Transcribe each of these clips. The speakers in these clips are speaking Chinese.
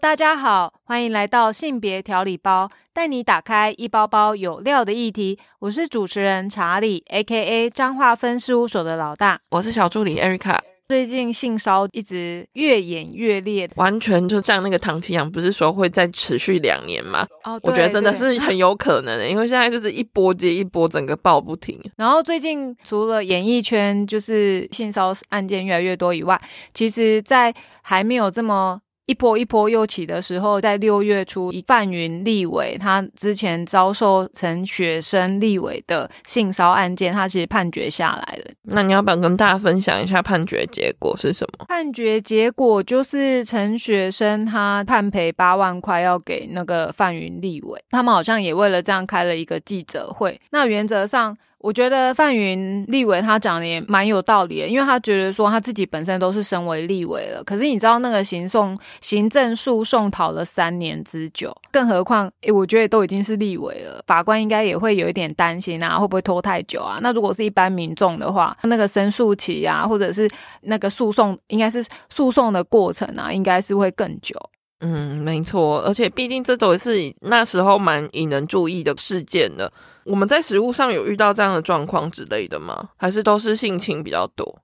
大家好，欢迎来到性别调理包，带你打开一包包有料的议题。我是主持人查理，A.K.A. 彰化分事务所的老大。我是小助理 Erica。最近性骚一直越演越烈，完全就像那个唐奇阳，不是说会再持续两年吗？哦，我觉得真的是很有可能的，因为现在就是一波接一波，整个爆不停。然后最近除了演艺圈就是性骚案件越来越多以外，其实，在还没有这么。一波一波又起的时候，在六月初，范云立委他之前遭受陈雪生立委的性骚案件，他其实判决下来了。那你要不要跟大家分享一下判决结果是什么？判决结果就是陈雪生他判赔八万块要给那个范云立委，他们好像也为了这样开了一个记者会。那原则上。我觉得范云立委他讲的也蛮有道理的，因为他觉得说他自己本身都是身为立委了，可是你知道那个行讼行政诉讼讨了三年之久，更何况诶，我觉得都已经是立委了，法官应该也会有一点担心啊，会不会拖太久啊？那如果是一般民众的话，那个申诉期啊，或者是那个诉讼，应该是诉讼的过程啊，应该是会更久。嗯，没错，而且毕竟这都是那时候蛮引人注意的事件的。我们在食物上有遇到这样的状况之类的吗？还是都是性情比较多？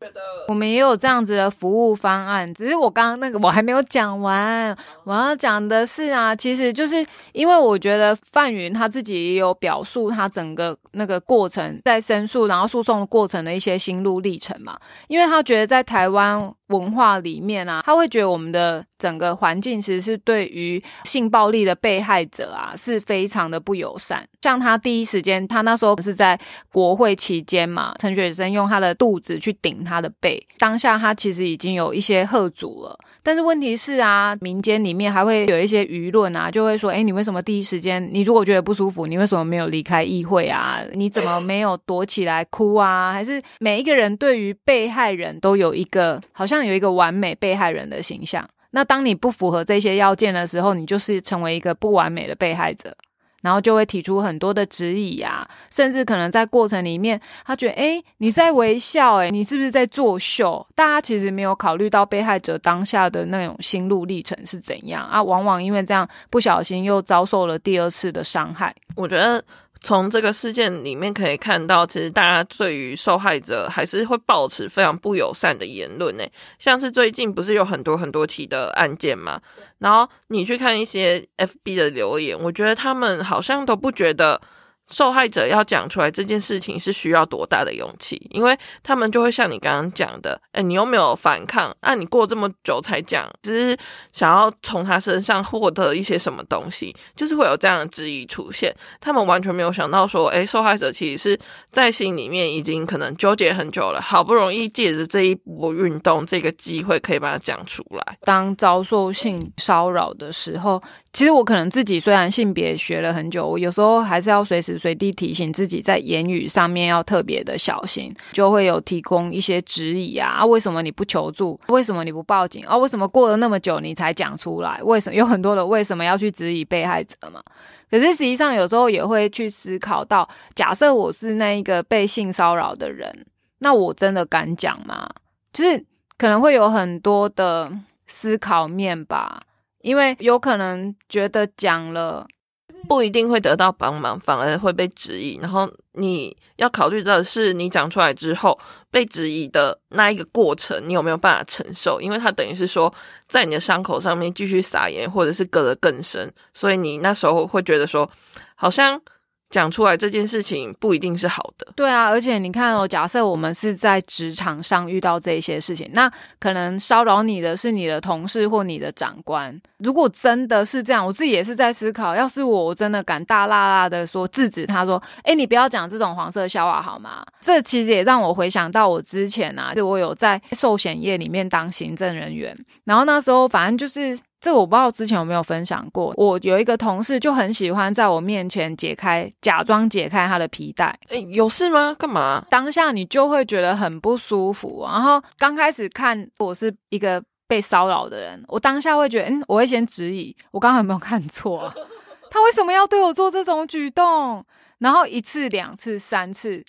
我们也有这样子的服务方案，只是我刚刚那个我还没有讲完。我要讲的是啊，其实就是因为我觉得范云他自己也有表述他整个那个过程在申诉，然后诉讼过程的一些心路历程嘛。因为他觉得在台湾文化里面啊，他会觉得我们的整个环境其实是对于性暴力的被害者啊是非常的不友善。像他第一时间。他那时候是在国会期间嘛，陈雪生用他的肚子去顶他的背，当下他其实已经有一些喝阻了。但是问题是啊，民间里面还会有一些舆论啊，就会说：哎，你为什么第一时间，你如果觉得不舒服，你为什么没有离开议会啊？你怎么没有躲起来哭啊？还是每一个人对于被害人都有一个好像有一个完美被害人的形象？那当你不符合这些要件的时候，你就是成为一个不完美的被害者。然后就会提出很多的质疑啊，甚至可能在过程里面，他觉得，哎，你在微笑，哎，你是不是在作秀？大家其实没有考虑到被害者当下的那种心路历程是怎样啊，往往因为这样不小心又遭受了第二次的伤害。我觉得。从这个事件里面可以看到，其实大家对于受害者还是会保持非常不友善的言论呢。像是最近不是有很多很多起的案件嘛，然后你去看一些 FB 的留言，我觉得他们好像都不觉得。受害者要讲出来这件事情是需要多大的勇气？因为他们就会像你刚刚讲的，哎，你又没有反抗，啊，你过这么久才讲，只是想要从他身上获得一些什么东西，就是会有这样的质疑出现。他们完全没有想到说，哎，受害者其实是在心里面已经可能纠结很久了，好不容易借着这一波运动这个机会，可以把它讲出来。当遭受性骚扰的时候，其实我可能自己虽然性别学了很久，我有时候还是要随时。随地提醒自己在言语上面要特别的小心，就会有提供一些质疑啊，为什么你不求助？为什么你不报警？啊，为什么过了那么久你才讲出来？为什么有很多的为什么要去质疑被害者嘛？可是实际上有时候也会去思考到，假设我是那一个被性骚扰的人，那我真的敢讲吗？就是可能会有很多的思考面吧，因为有可能觉得讲了。不一定会得到帮忙，反而会被质疑。然后你要考虑到的是，你讲出来之后被质疑的那一个过程，你有没有办法承受？因为它等于是说，在你的伤口上面继续撒盐，或者是割得更深，所以你那时候会觉得说，好像。讲出来这件事情不一定是好的，对啊，而且你看哦，假设我们是在职场上遇到这些事情，那可能骚扰你的是你的同事或你的长官。如果真的是这样，我自己也是在思考，要是我我真的敢大辣辣的说制止他说，哎，你不要讲这种黄色笑话好吗？这其实也让我回想到我之前啊，就我有在寿险业里面当行政人员，然后那时候反正就是。这个我不知道之前有没有分享过。我有一个同事就很喜欢在我面前解开，假装解开他的皮带。哎，有事吗？干嘛？当下你就会觉得很不舒服。然后刚开始看我是一个被骚扰的人，我当下会觉得，嗯，我会先质疑，我刚刚有没有看错？他为什么要对我做这种举动？然后一次、两次、三次，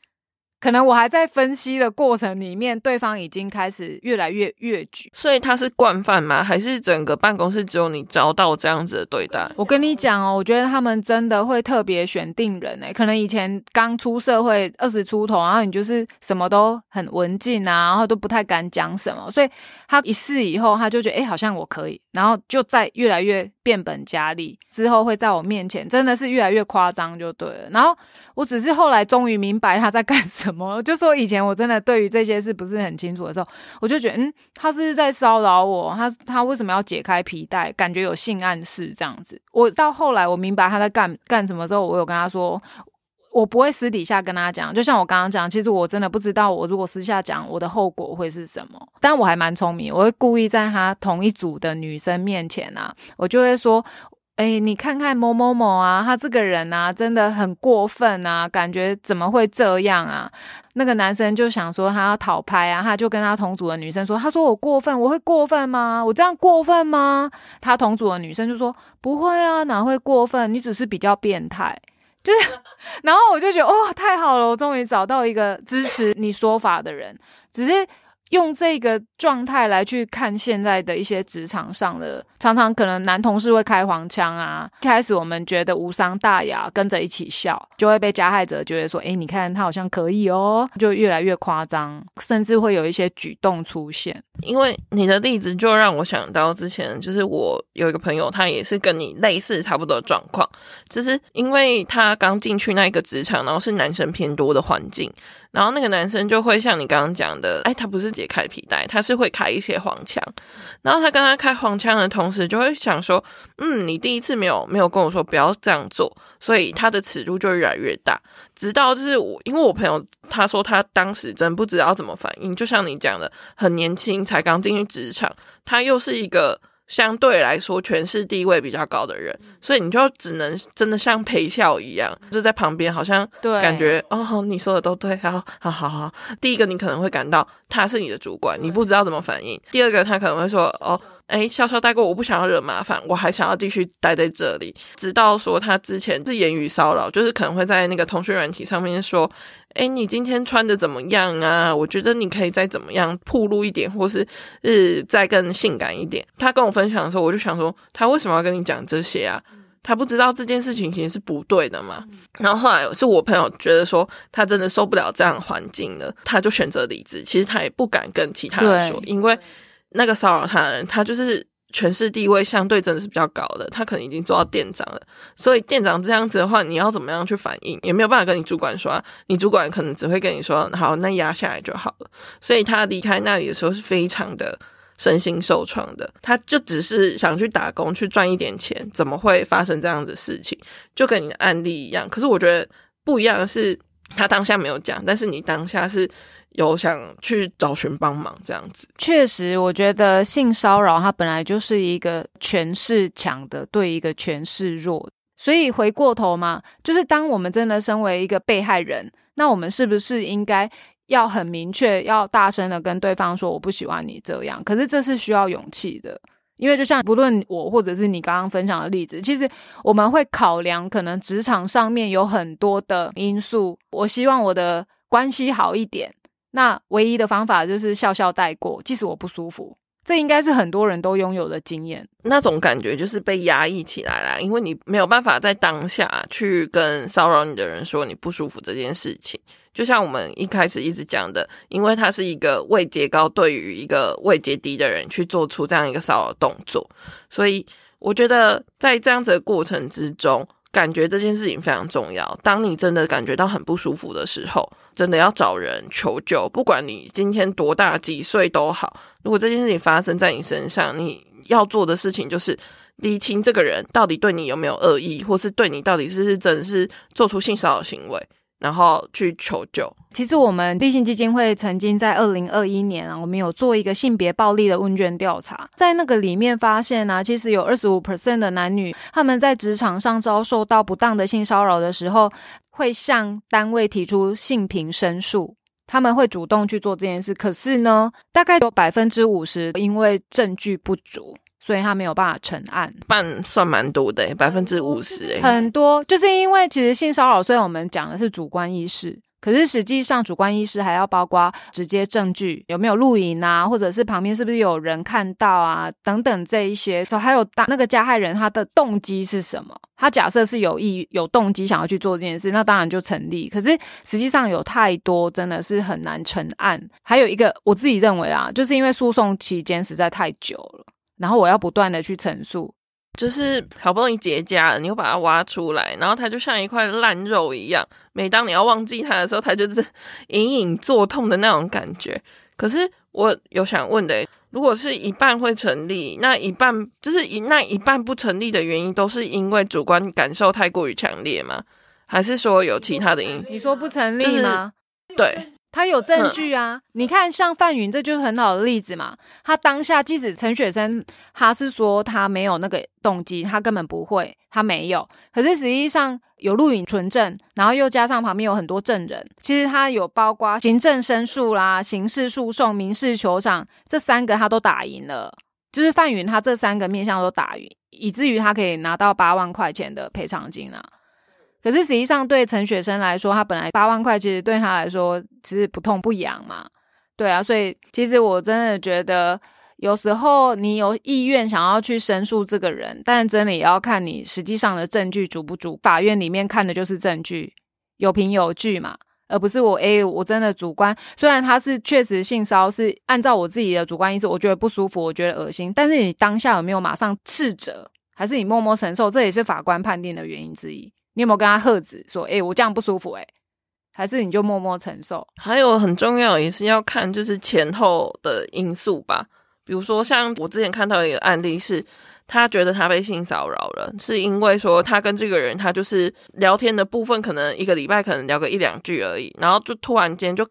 可能我还在分析的过程里面，对方已经开始越来越越矩。所以他是惯犯吗？还是整个办公室只有你遭到这样子的对待？我跟你讲哦，我觉得他们真的会特别选定人诶，可能以前刚出社会二十出头，然后你就是什么都很文静啊，然后都不太敢讲什么，所以他一试以后，他就觉得哎，好像我可以，然后就在越来越变本加厉，之后会在我面前真的是越来越夸张就对了。然后我只是后来终于明白他在干什。么？就说以前我真的对于这些事不是很清楚的时候，我就觉得，嗯，他是在骚扰我，他他为什么要解开皮带？感觉有性暗示这样子。我到后来我明白他在干干什么之后，我有跟他说，我不会私底下跟他讲。就像我刚刚讲，其实我真的不知道，我如果私下讲，我的后果会是什么。但我还蛮聪明，我会故意在他同一组的女生面前啊，我就会说。哎，你看看某某某啊，他这个人啊，真的很过分啊，感觉怎么会这样啊？那个男生就想说他要讨拍啊，他就跟他同组的女生说，他说我过分，我会过分吗？我这样过分吗？他同组的女生就说不会啊，哪会过分？你只是比较变态，就是，然后我就觉得哦，太好了，我终于找到一个支持你说法的人，只是。用这个状态来去看现在的一些职场上的，常常可能男同事会开黄腔啊。一开始我们觉得无伤大雅，跟着一起笑，就会被加害者觉得说：“哎，你看他好像可以哦。”就越来越夸张，甚至会有一些举动出现。因为你的例子就让我想到之前，就是我有一个朋友，他也是跟你类似差不多的状况，就是因为他刚进去那一个职场，然后是男生偏多的环境。然后那个男生就会像你刚刚讲的，哎，他不是解开皮带，他是会开一些黄腔。然后他跟他开黄腔的同时，就会想说，嗯，你第一次没有没有跟我说不要这样做，所以他的尺度就越来越大。直到就是我，因为我朋友他说他当时真不知道怎么反应，就像你讲的，很年轻，才刚进去职场，他又是一个。相对来说，权势地位比较高的人，所以你就只能真的像陪笑一样，就在旁边，好像感觉哦，你说的都对，好好好好。第一个，你可能会感到他是你的主管，你不知道怎么反应；第二个，他可能会说哦，哎，笑笑带过，我不想要惹麻烦，我还想要继续待在这里，直到说他之前是言语骚扰，就是可能会在那个通讯软体上面说。哎，你今天穿的怎么样啊？我觉得你可以再怎么样铺露一点，或是是再更性感一点。他跟我分享的时候，我就想说，他为什么要跟你讲这些啊？他不知道这件事情其实是不对的嘛。然后后来是我朋友觉得说，他真的受不了这样环境了，他就选择离职。其实他也不敢跟其他人说，因为那个骚扰他的人，他就是。权势地位相对真的是比较高的，他可能已经做到店长了，所以店长这样子的话，你要怎么样去反应，也没有办法跟你主管说，你主管可能只会跟你说，好，那压下来就好了。所以他离开那里的时候是非常的身心受创的，他就只是想去打工去赚一点钱，怎么会发生这样子事情？就跟你的案例一样，可是我觉得不一样的是，他当下没有讲，但是你当下是。有想去找寻帮忙这样子，确实，我觉得性骚扰它本来就是一个权势强的对一个权势弱，所以回过头嘛，就是当我们真的身为一个被害人，那我们是不是应该要很明确、要大声的跟对方说我不喜欢你这样？可是这是需要勇气的，因为就像不论我或者是你刚刚分享的例子，其实我们会考量可能职场上面有很多的因素，我希望我的关系好一点。那唯一的方法就是笑笑带过，即使我不舒服，这应该是很多人都拥有的经验。那种感觉就是被压抑起来了，因为你没有办法在当下去跟骚扰你的人说你不舒服这件事情。就像我们一开始一直讲的，因为他是一个位阶高对于一个位阶低的人去做出这样一个骚扰动作，所以我觉得在这样子的过程之中。感觉这件事情非常重要。当你真的感觉到很不舒服的时候，真的要找人求救。不管你今天多大几岁都好，如果这件事情发生在你身上，你要做的事情就是理清这个人到底对你有没有恶意，或是对你到底是是真是做出性骚扰行为。然后去求救。其实我们立信基金会曾经在二零二一年啊，我们有做一个性别暴力的问卷调查，在那个里面发现呢，其实有二十五 percent 的男女，他们在职场上遭受到不当的性骚扰的时候，会向单位提出性平申诉，他们会主动去做这件事。可是呢，大概有百分之五十因为证据不足。所以他没有办法成案，办算蛮多的，百分之五十，很多，就是因为其实性骚扰虽然我们讲的是主观意识。可是实际上主观意识还要包括直接证据有没有录影啊，或者是旁边是不是有人看到啊等等这一些，还有当那个加害人他的动机是什么？他假设是有意有动机想要去做这件事，那当然就成立。可是实际上有太多真的是很难成案。还有一个我自己认为啊，就是因为诉讼期间实在太久了，然后我要不断的去陈述。就是好不容易结痂了，你又把它挖出来，然后它就像一块烂肉一样。每当你要忘记它的时候，它就是隐隐作痛的那种感觉。可是我有想问的，如果是一半会成立，那一半就是一那一半不成立的原因，都是因为主观感受太过于强烈吗？还是说有其他的因？你说不成立吗？对。他有证据啊！你看，像范云，这就是很好的例子嘛。他当下，即使陈雪生他是说他没有那个动机，他根本不会，他没有。可是实际上有录影存证，然后又加上旁边有很多证人，其实他有包括行政申诉啦、刑事诉讼、民事求偿这三个，他都打赢了。就是范云他这三个面向都打赢，以至于他可以拿到八万块钱的赔偿金啊。可是实际上，对陈雪生来说，他本来八万块，其实对他来说其实不痛不痒嘛。对啊，所以其实我真的觉得，有时候你有意愿想要去申诉这个人，但真的也要看你实际上的证据足不足。法院里面看的就是证据，有凭有据嘛，而不是我诶，我真的主观。虽然他是确实性骚是按照我自己的主观意识，我觉得不舒服，我觉得恶心。但是你当下有没有马上斥责，还是你默默承受？这也是法官判定的原因之一。你有没有跟他喝止说，哎，我这样不舒服，哎，还是你就默默承受？还有很重要也是要看就是前后的因素吧。比如说像我之前看到一个案例，是他觉得他被性骚扰了，是因为说他跟这个人他就是聊天的部分，可能一个礼拜可能聊个一两句而已，然后就突然间就。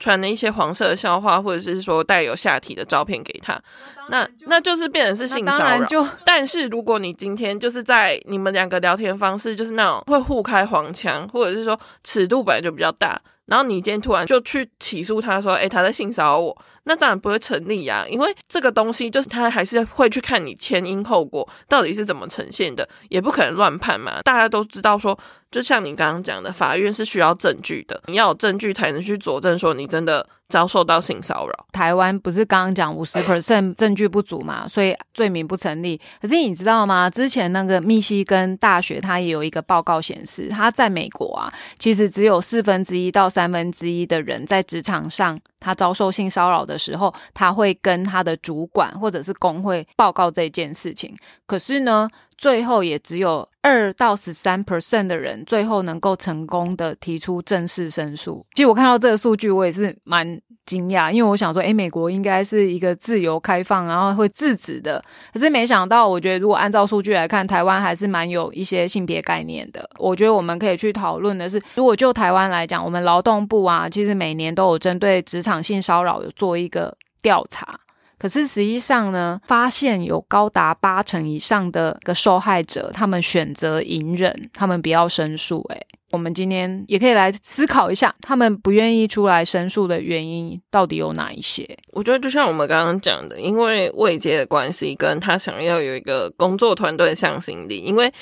传了一些黄色的笑话，或者是说带有下体的照片给他，那那就是变成是性骚扰。但是如果你今天就是在你们两个聊天方式就是那种会互开黄腔，或者是说尺度本来就比较大，然后你今天突然就去起诉他说，哎，他在性骚扰我，那当然不会成立呀，因为这个东西就是他还是会去看你前因后果到底是怎么呈现的，也不可能乱判嘛。大家都知道说。就像你刚刚讲的，法院是需要证据的，你要有证据才能去佐证说你真的。遭受到性骚扰，台湾不是刚刚讲五十 percent 证据不足嘛，所以罪名不成立。可是你知道吗？之前那个密西根大学，它也有一个报告显示，它在美国啊，其实只有四分之一到三分之一的人在职场上，他遭受性骚扰的时候，他会跟他的主管或者是工会报告这件事情。可是呢，最后也只有二到十三 percent 的人最后能够成功的提出正式申诉。其实我看到这个数据，我也是蛮。惊讶，因为我想说，诶，美国应该是一个自由开放，然后会制止的。可是没想到，我觉得如果按照数据来看，台湾还是蛮有一些性别概念的。我觉得我们可以去讨论的是，如果就台湾来讲，我们劳动部啊，其实每年都有针对职场性骚扰有做一个调查。可是实际上呢，发现有高达八成以上的个受害者，他们选择隐忍，他们不要申诉。诶，我们今天也可以来思考一下，他们不愿意出来申诉的原因到底有哪一些？我觉得就像我们刚刚讲的，因为未接的关系，跟他想要有一个工作团队向心力，因为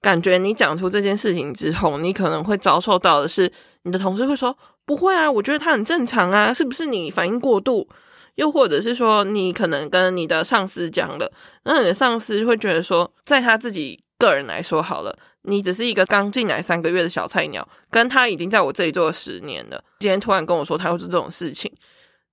感觉你讲出这件事情之后，你可能会遭受到的是，你的同事会说：“不会啊，我觉得他很正常啊，是不是你反应过度？”又或者是说，你可能跟你的上司讲了，那你的上司会觉得说，在他自己个人来说好了，你只是一个刚进来三个月的小菜鸟，跟他已经在我这里做了十年了，今天突然跟我说他会做这种事情，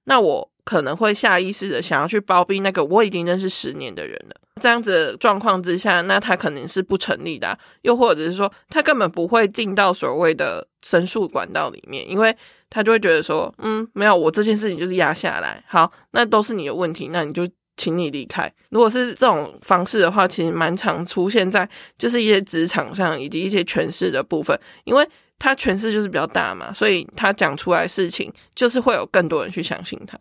那我可能会下意识的想要去包庇那个我已经认识十年的人了。这样子状况之下，那他肯定是不成立的。又或者是说，他根本不会进到所谓的申诉管道里面，因为他就会觉得说，嗯，没有，我这件事情就是压下来，好，那都是你的问题，那你就请你离开。如果是这种方式的话，其实蛮常出现在就是一些职场上以及一些权势的部分，因为他权势就是比较大嘛，所以他讲出来事情就是会有更多人去相信他，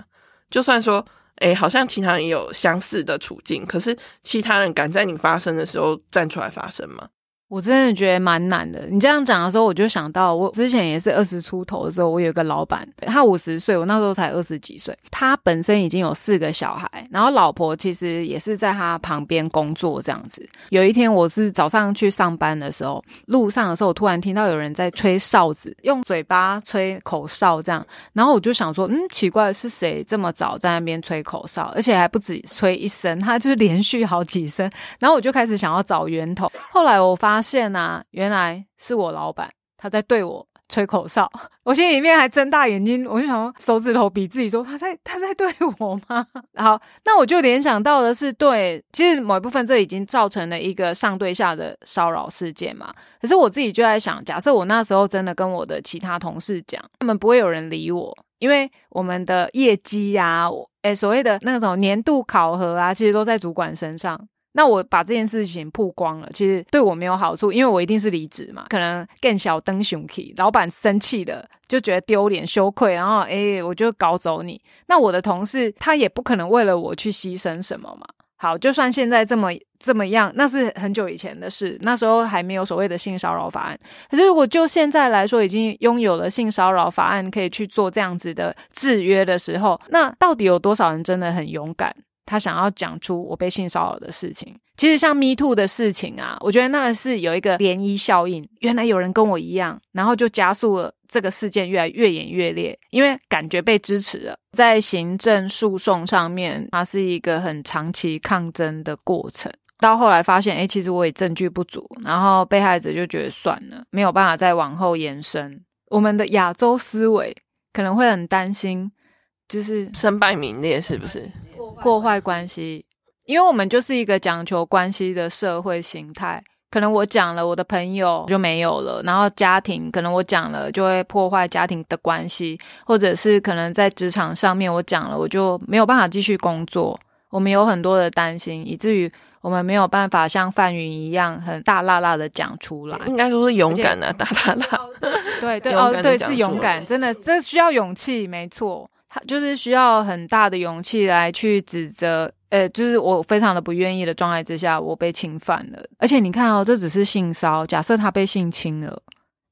就算说。哎，好像其他人也有相似的处境，可是其他人敢在你发生的时候站出来发声吗？我真的觉得蛮难的。你这样讲的时候，我就想到我之前也是二十出头的时候，我有一个老板，他五十岁，我那时候才二十几岁。他本身已经有四个小孩，然后老婆其实也是在他旁边工作这样子。有一天，我是早上去上班的时候，路上的时候，我突然听到有人在吹哨子，用嘴巴吹口哨这样。然后我就想说，嗯，奇怪，是谁这么早在那边吹口哨，而且还不止吹一声，他就是连续好几声。然后我就开始想要找源头。后来我发。现呐，原来是我老板，他在对我吹口哨，我心里面还睁大眼睛，我就想手指头比自己说他在他在对我吗？好，那我就联想到的是，对，其实某一部分这已经造成了一个上对下的骚扰事件嘛。可是我自己就在想，假设我那时候真的跟我的其他同事讲，他们不会有人理我，因为我们的业绩呀，哎，所谓的那种年度考核啊，其实都在主管身上。那我把这件事情曝光了，其实对我没有好处，因为我一定是离职嘛，可能更小登熊 key，，老板生气的就觉得丢脸羞愧，然后诶，我就搞走你。那我的同事他也不可能为了我去牺牲什么嘛。好，就算现在这么这么样，那是很久以前的事，那时候还没有所谓的性骚扰法案。可是如果就现在来说，已经拥有了性骚扰法案，可以去做这样子的制约的时候，那到底有多少人真的很勇敢？他想要讲出我被性骚扰的事情，其实像 Me Too 的事情啊，我觉得那个是有一个涟漪效应。原来有人跟我一样，然后就加速了这个事件越来越演越烈，因为感觉被支持了。在行政诉讼上面，它是一个很长期抗争的过程。到后来发现，哎，其实我也证据不足，然后被害者就觉得算了，没有办法再往后延伸。我们的亚洲思维可能会很担心，就是身败名裂，是不是？破坏关系，因为我们就是一个讲求关系的社会形态。可能我讲了，我的朋友就没有了；然后家庭，可能我讲了就会破坏家庭的关系，或者是可能在职场上面我讲了，我就没有办法继续工作。我们有很多的担心，以至于我们没有办法像范云一样很大辣辣的讲出来。应该说是勇敢的大辣辣，对对哦，对是勇敢，真的这需要勇气，没错。他就是需要很大的勇气来去指责，呃，就是我非常的不愿意的状态之下，我被侵犯了。而且你看哦，这只是性骚假设他被性侵了。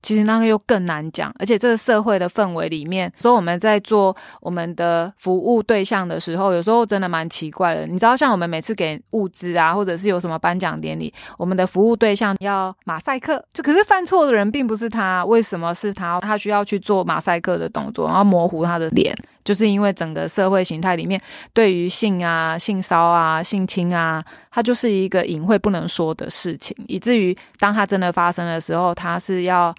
其实那个又更难讲，而且这个社会的氛围里面，所以我们在做我们的服务对象的时候，有时候真的蛮奇怪的。你知道，像我们每次给物资啊，或者是有什么颁奖典礼，我们的服务对象要马赛克，就可是犯错的人并不是他，为什么是他？他需要去做马赛克的动作，然后模糊他的脸，就是因为整个社会形态里面对于性啊、性骚啊、性侵啊，它就是一个隐晦不能说的事情，以至于当它真的发生的时候，它是要。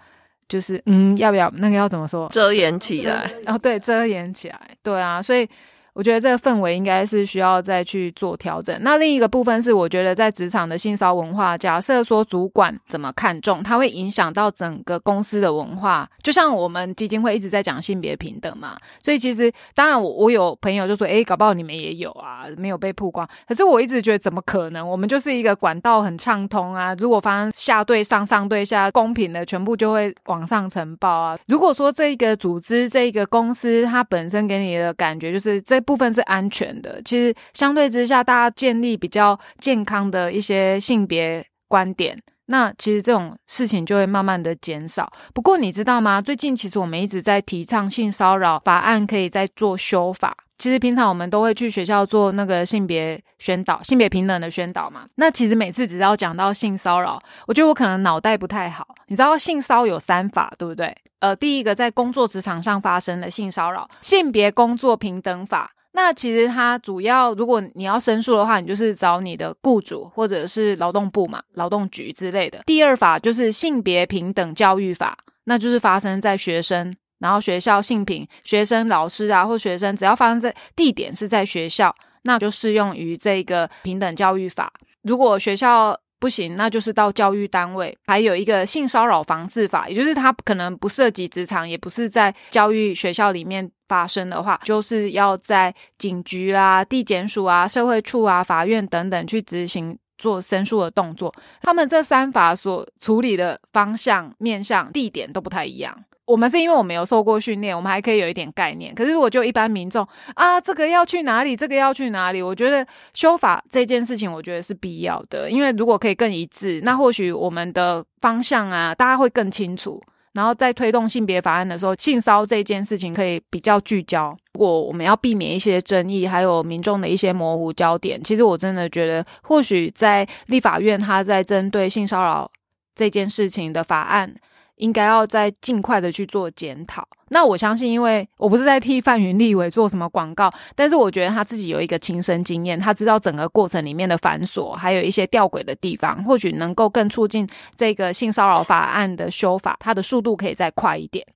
就是嗯，要不要那个要怎么说？遮掩起来，然后对，遮掩起来，对啊，所以。我觉得这个氛围应该是需要再去做调整。那另一个部分是，我觉得在职场的性骚文化，假设说主管怎么看重，它会影响到整个公司的文化。就像我们基金会一直在讲性别平等嘛，所以其实当然我我有朋友就说，哎，搞不好你们也有啊，没有被曝光。可是我一直觉得怎么可能？我们就是一个管道很畅通啊。如果发生下对上上对下公平的，全部就会往上呈报啊。如果说这个组织这个公司它本身给你的感觉就是这。部分是安全的，其实相对之下，大家建立比较健康的一些性别观点，那其实这种事情就会慢慢的减少。不过你知道吗？最近其实我们一直在提倡性骚扰法案可以再做修法。其实平常我们都会去学校做那个性别宣导、性别平等的宣导嘛。那其实每次只要讲到性骚扰，我觉得我可能脑袋不太好。你知道性骚有三法，对不对？呃，第一个在工作职场上发生的性骚扰，性别工作平等法。那其实它主要，如果你要申诉的话，你就是找你的雇主或者是劳动部嘛、劳动局之类的。第二法就是性别平等教育法，那就是发生在学生，然后学校性平学生、老师啊或学生，只要发生在地点是在学校，那就适用于这个平等教育法。如果学校不行，那就是到教育单位。还有一个性骚扰防治法，也就是它可能不涉及职场，也不是在教育学校里面发生的话，就是要在警局啦、地检署啊、社会处啊、法院等等去执行做申诉的动作。他们这三法所处理的方向、面向、地点都不太一样。我们是因为我们有受过训练，我们还可以有一点概念。可是如果就一般民众啊，这个要去哪里，这个要去哪里，我觉得修法这件事情，我觉得是必要的。因为如果可以更一致，那或许我们的方向啊，大家会更清楚。然后在推动性别法案的时候，性骚这件事情可以比较聚焦。如果我们要避免一些争议，还有民众的一些模糊焦点，其实我真的觉得，或许在立法院，他在针对性骚扰这件事情的法案。应该要再尽快的去做检讨。那我相信，因为我不是在替范云立委做什么广告，但是我觉得他自己有一个亲身经验，他知道整个过程里面的繁琐，还有一些吊诡的地方，或许能够更促进这个性骚扰法案的修法，它的速度可以再快一点。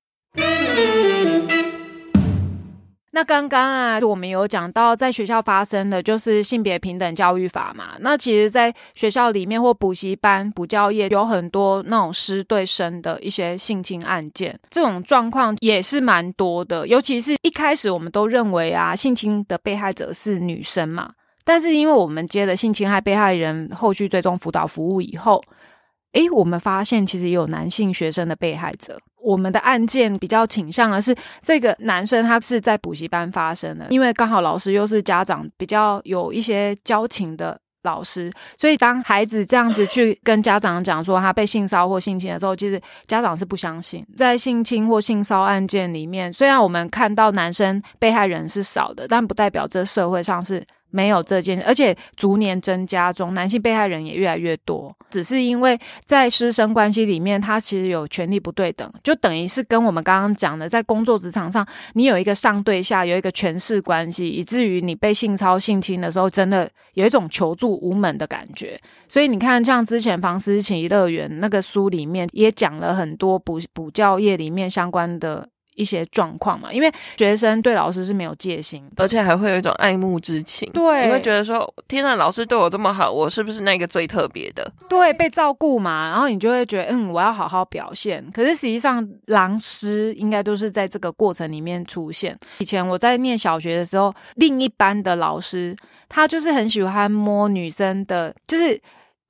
那刚刚啊，我们有讲到在学校发生的就是性别平等教育法嘛。那其实，在学校里面或补习班、补教业有很多那种师对生的一些性侵案件，这种状况也是蛮多的。尤其是一开始我们都认为啊，性侵的被害者是女生嘛。但是因为我们接了性侵害被害人后续追踪辅导服务以后，诶，我们发现其实也有男性学生的被害者。我们的案件比较倾向的是这个男生，他是在补习班发生的，因为刚好老师又是家长比较有一些交情的老师，所以当孩子这样子去跟家长讲说他被性骚或性侵的时候，其实家长是不相信。在性侵或性骚案件里面，虽然我们看到男生被害人是少的，但不代表这社会上是。没有这件事，而且逐年增加中，男性被害人也越来越多。只是因为在师生关系里面，他其实有权利不对等，就等于是跟我们刚刚讲的，在工作职场上，你有一个上对下，有一个权势关系，以至于你被性操性侵的时候，真的有一种求助无门的感觉。所以你看，像之前房思琪乐园那个书里面，也讲了很多补补教业里面相关的。一些状况嘛，因为学生对老师是没有戒心，而且还会有一种爱慕之情。对，你会觉得说，天呐，老师对我这么好，我是不是那个最特别的？对，被照顾嘛，然后你就会觉得，嗯，我要好好表现。可是实际上，狼师应该都是在这个过程里面出现。以前我在念小学的时候，另一班的老师，他就是很喜欢摸女生的，就是。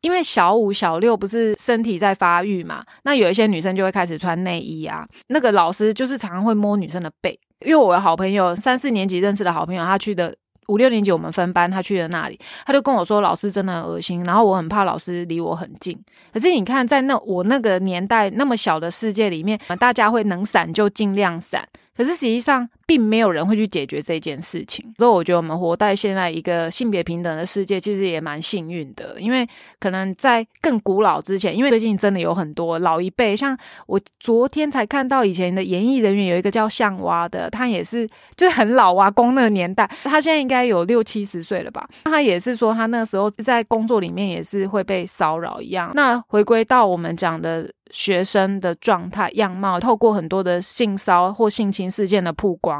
因为小五、小六不是身体在发育嘛，那有一些女生就会开始穿内衣啊。那个老师就是常常会摸女生的背，因为我的好朋友三四年级认识的好朋友，他去的五六年级我们分班，他去了那里，他就跟我说老师真的很恶心，然后我很怕老师离我很近。可是你看，在那我那个年代那么小的世界里面，大家会能闪就尽量闪。可是实际上，并没有人会去解决这件事情。所以我觉得我们活在现在一个性别平等的世界，其实也蛮幸运的。因为可能在更古老之前，因为最近真的有很多老一辈，像我昨天才看到以前的演艺人员有一个叫向蛙的，他也是就是很老啊，工那个年代，他现在应该有六七十岁了吧？他也是说他那个时候在工作里面也是会被骚扰一样。那回归到我们讲的。学生的状态样貌，透过很多的性骚或性侵事件的曝光，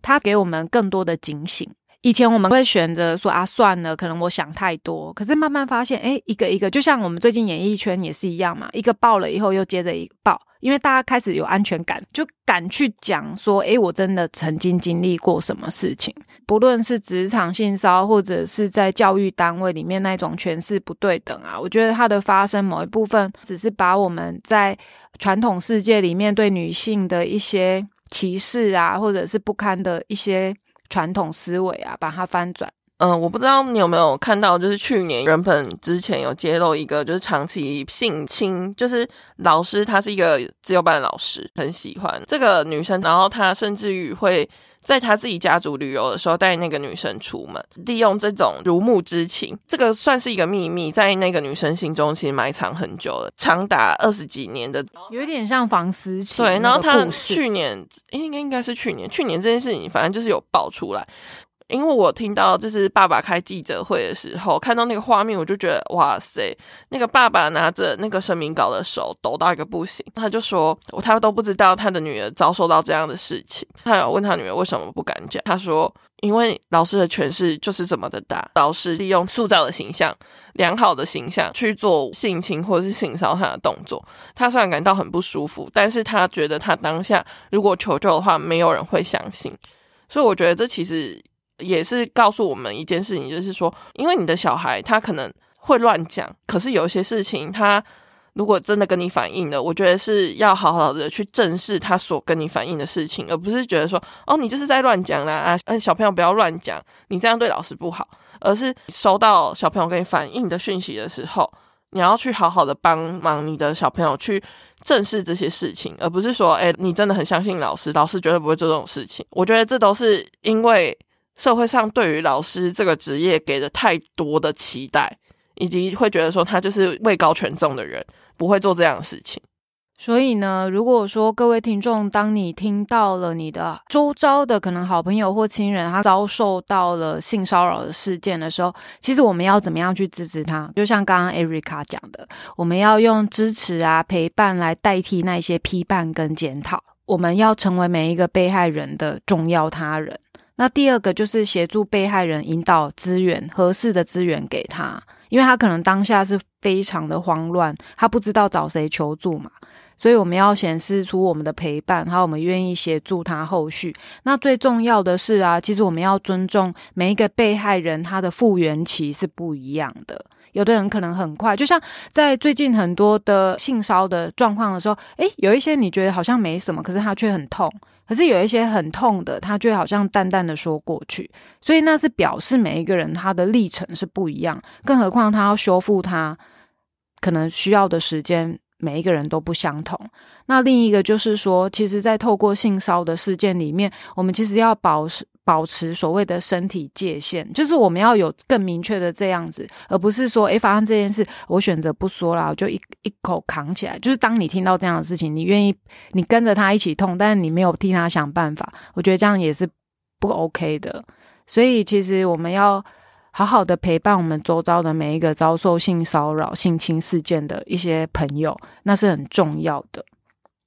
他给我们更多的警醒。以前我们会选择说啊，算了，可能我想太多。可是慢慢发现，哎，一个一个，就像我们最近演艺圈也是一样嘛，一个爆了以后又接着一个爆，因为大家开始有安全感，就敢去讲说，哎，我真的曾经经历过什么事情。不论是职场性骚或者是在教育单位里面那种权势不对等啊，我觉得它的发生某一部分，只是把我们在传统世界里面对女性的一些歧视啊，或者是不堪的一些。传统思维啊，把它翻转。嗯，我不知道你有没有看到，就是去年人本之前有揭露一个，就是长期性侵，就是老师他是一个自由班老师，很喜欢这个女生，然后她甚至于会在他自己家族旅游的时候带那个女生出门，利用这种如沐之情，这个算是一个秘密，在那个女生心中其实埋藏很久了，长达二十几年的，有点像房思琪。对，然后他去年应该应该是去年，去年这件事情反正就是有爆出来。因为我听到就是爸爸开记者会的时候，看到那个画面，我就觉得哇塞，那个爸爸拿着那个声明稿的手抖到一个不行。他就说，他都不知道他的女儿遭受到这样的事情。他有问他女儿为什么不敢讲，他说，因为老师的权势就是这么的大，老师利用塑造的形象、良好的形象去做性侵或者是性骚扰的动作。他虽然感到很不舒服，但是他觉得他当下如果求救的话，没有人会相信。所以我觉得这其实。也是告诉我们一件事情，就是说，因为你的小孩他可能会乱讲，可是有些事情他如果真的跟你反映了，我觉得是要好好的去正视他所跟你反映的事情，而不是觉得说，哦，你就是在乱讲啦啊，嗯，小朋友不要乱讲，你这样对老师不好，而是收到小朋友跟你反映的讯息的时候，你要去好好的帮忙你的小朋友去正视这些事情，而不是说，哎，你真的很相信老师，老师绝对不会做这种事情。我觉得这都是因为社会上对于老师这个职业给的太多的期待，以及会觉得说他就是位高权重的人。不会做这样的事情，所以呢，如果说各位听众，当你听到了你的周遭的可能好朋友或亲人他遭受到了性骚扰的事件的时候，其实我们要怎么样去支持他？就像刚刚艾瑞卡讲的，我们要用支持啊、陪伴来代替那些批判跟检讨。我们要成为每一个被害人的重要他人。那第二个就是协助被害人引导资源合适的资源给他。因为他可能当下是非常的慌乱，他不知道找谁求助嘛，所以我们要显示出我们的陪伴，还有我们愿意协助他后续。那最重要的是啊，其实我们要尊重每一个被害人，他的复原期是不一样的。有的人可能很快，就像在最近很多的性骚的状况的时候，诶，有一些你觉得好像没什么，可是他却很痛。可是有一些很痛的，他就好像淡淡的说过去，所以那是表示每一个人他的历程是不一样，更何况他要修复他，可能需要的时间每一个人都不相同。那另一个就是说，其实，在透过性骚的事件里面，我们其实要保持。保持所谓的身体界限，就是我们要有更明确的这样子，而不是说，诶，发生这件事，我选择不说了，我就一一口扛起来。就是当你听到这样的事情，你愿意，你跟着他一起痛，但是你没有替他想办法，我觉得这样也是不 OK 的。所以，其实我们要好好的陪伴我们周遭的每一个遭受性骚扰、性侵事件的一些朋友，那是很重要的。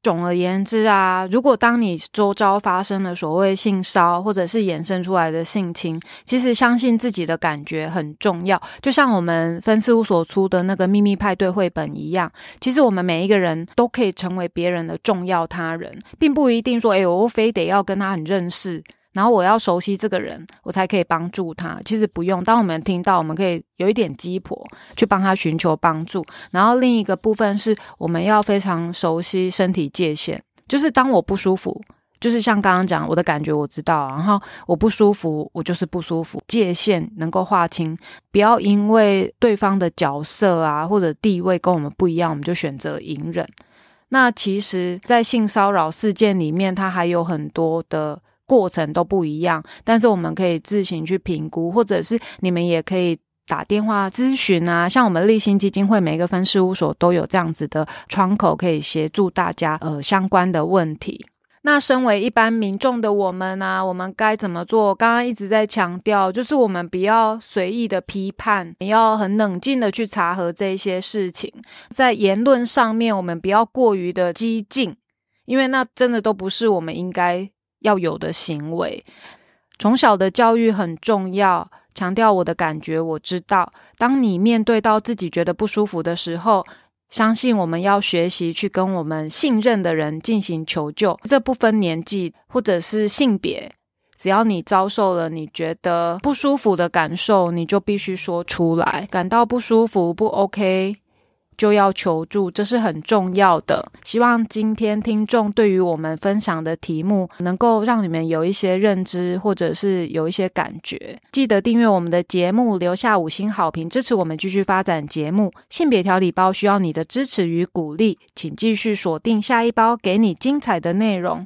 总而言之啊，如果当你周遭发生了所谓性骚或者是衍生出来的性侵，其实相信自己的感觉很重要。就像我们分事务所出的那个秘密派对绘本一样，其实我们每一个人都可以成为别人的重要他人，并不一定说，哎，我非得要跟他很认识。然后我要熟悉这个人，我才可以帮助他。其实不用，当我们听到，我们可以有一点鸡婆去帮他寻求帮助。然后另一个部分是，我们要非常熟悉身体界限，就是当我不舒服，就是像刚刚讲，我的感觉我知道，然后我不舒服，我就是不舒服，界限能够划清，不要因为对方的角色啊或者地位跟我们不一样，我们就选择隐忍。那其实，在性骚扰事件里面，它还有很多的。过程都不一样，但是我们可以自行去评估，或者是你们也可以打电话咨询啊。像我们立新基金会每个分事务所都有这样子的窗口，可以协助大家呃相关的问题。那身为一般民众的我们呢，我们该怎么做？刚刚一直在强调，就是我们不要随意的批判，你要很冷静的去查核这些事情，在言论上面，我们不要过于的激进，因为那真的都不是我们应该。要有的行为，从小的教育很重要。强调我的感觉，我知道。当你面对到自己觉得不舒服的时候，相信我们要学习去跟我们信任的人进行求救。这不分年纪或者是性别，只要你遭受了你觉得不舒服的感受，你就必须说出来。感到不舒服不 OK。就要求助，这是很重要的。希望今天听众对于我们分享的题目，能够让你们有一些认知，或者是有一些感觉。记得订阅我们的节目，留下五星好评，支持我们继续发展节目。性别调理包需要你的支持与鼓励，请继续锁定下一包，给你精彩的内容。